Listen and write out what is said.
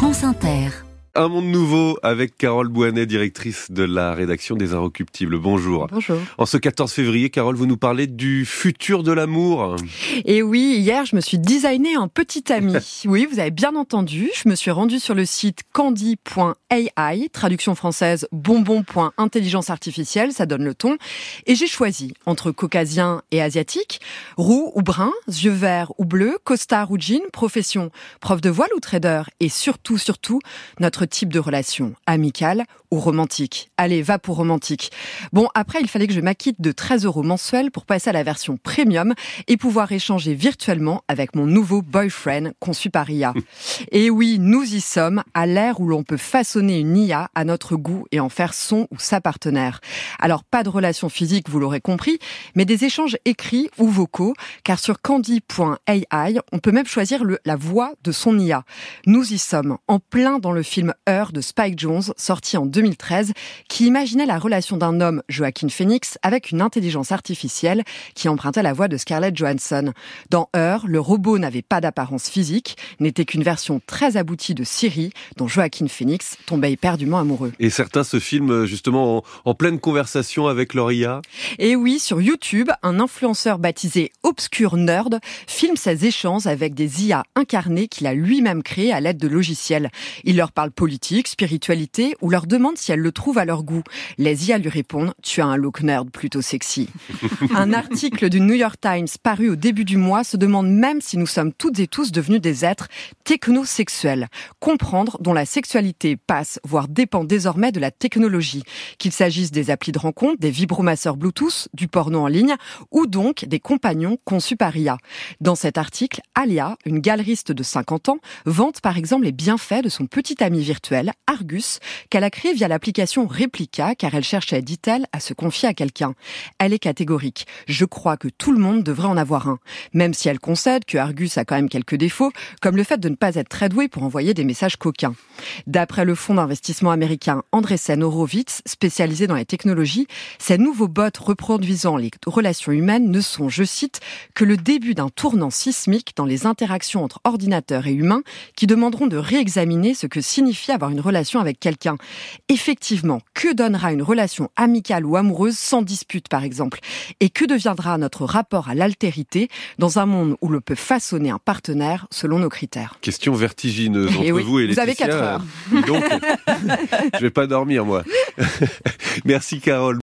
France Inter. Un monde nouveau avec Carole Bouanet, directrice de la rédaction des Inrecuptibles. Bonjour. Bonjour. En ce 14 février, Carole, vous nous parlez du futur de l'amour. Et oui, hier, je me suis designé un petit ami. oui, vous avez bien entendu. Je me suis rendue sur le site candy.ai, traduction française bonbon.intelligence artificielle, ça donne le ton. Et j'ai choisi entre caucasien et asiatique, roux ou brun, yeux verts ou bleus, costard ou jean, profession, prof de voile ou trader, et surtout, surtout, notre type de relation, amicale ou romantique. Allez, va pour romantique. Bon, après, il fallait que je m'acquitte de 13 euros mensuels pour passer à la version premium et pouvoir échanger virtuellement avec mon nouveau boyfriend conçu par IA. Et oui, nous y sommes, à l'ère où l'on peut façonner une IA à notre goût et en faire son ou sa partenaire. Alors, pas de relation physique, vous l'aurez compris, mais des échanges écrits ou vocaux, car sur candy.ai, on peut même choisir le, la voix de son IA. Nous y sommes, en plein dans le film Heure de Spike Jones, sorti en 2013, qui imaginait la relation d'un homme, Joaquin Phoenix, avec une intelligence artificielle qui empruntait la voix de Scarlett Johansson. Dans Heure, le robot n'avait pas d'apparence physique, n'était qu'une version très aboutie de Siri, dont Joaquin Phoenix tombait éperdument amoureux. Et certains se filment justement en, en pleine conversation avec leur IA. Et oui, sur YouTube, un influenceur baptisé Obscure Nerd filme ses échanges avec des IA incarnées qu'il a lui-même créées à l'aide de logiciels. Il leur parle politique, spiritualité ou leur demande si elles le trouvent à leur goût. Les IA lui répondent Tu as un look nerd plutôt sexy. un article du New York Times paru au début du mois se demande même si nous sommes toutes et tous devenus des êtres technosexuels. Comprendre dont la sexualité passe, voire dépend désormais de la technologie. Qu'il s'agisse des applis de rencontre, des vibromasseurs Bluetooth, du porno en ligne ou donc des compagnons conçus par IA. Dans cet article, Alia, une galeriste de 50 ans, vante par exemple les bienfaits de son petit ami virtuel, Argus, qu'elle a créé via l'application Replica car elle cherchait, dit-elle, à se confier à quelqu'un. Elle est catégorique. Je crois que tout le monde devrait en avoir un. Même si elle concède que Argus a quand même quelques défauts, comme le fait de ne pas être très doué pour envoyer des messages coquins. D'après le fonds d'investissement américain Andreessen Horowitz, spécialisé dans les technologies, ces nouveaux bots reproduisant les relations humaines ne sont, je cite, que le début d'un tournant sismique dans les interactions entre ordinateurs et humains qui demanderont de réexaminer ce que signifie avoir une relation avec quelqu'un. Effectivement, que donnera une relation amicale ou amoureuse sans dispute, par exemple? Et que deviendra notre rapport à l'altérité dans un monde où l'on peut façonner un partenaire selon nos critères? Question vertigineuse entre Eh oui, vous et vous Laetitia. avez quatre heures. Dis donc, je vais pas dormir moi. Merci Carole.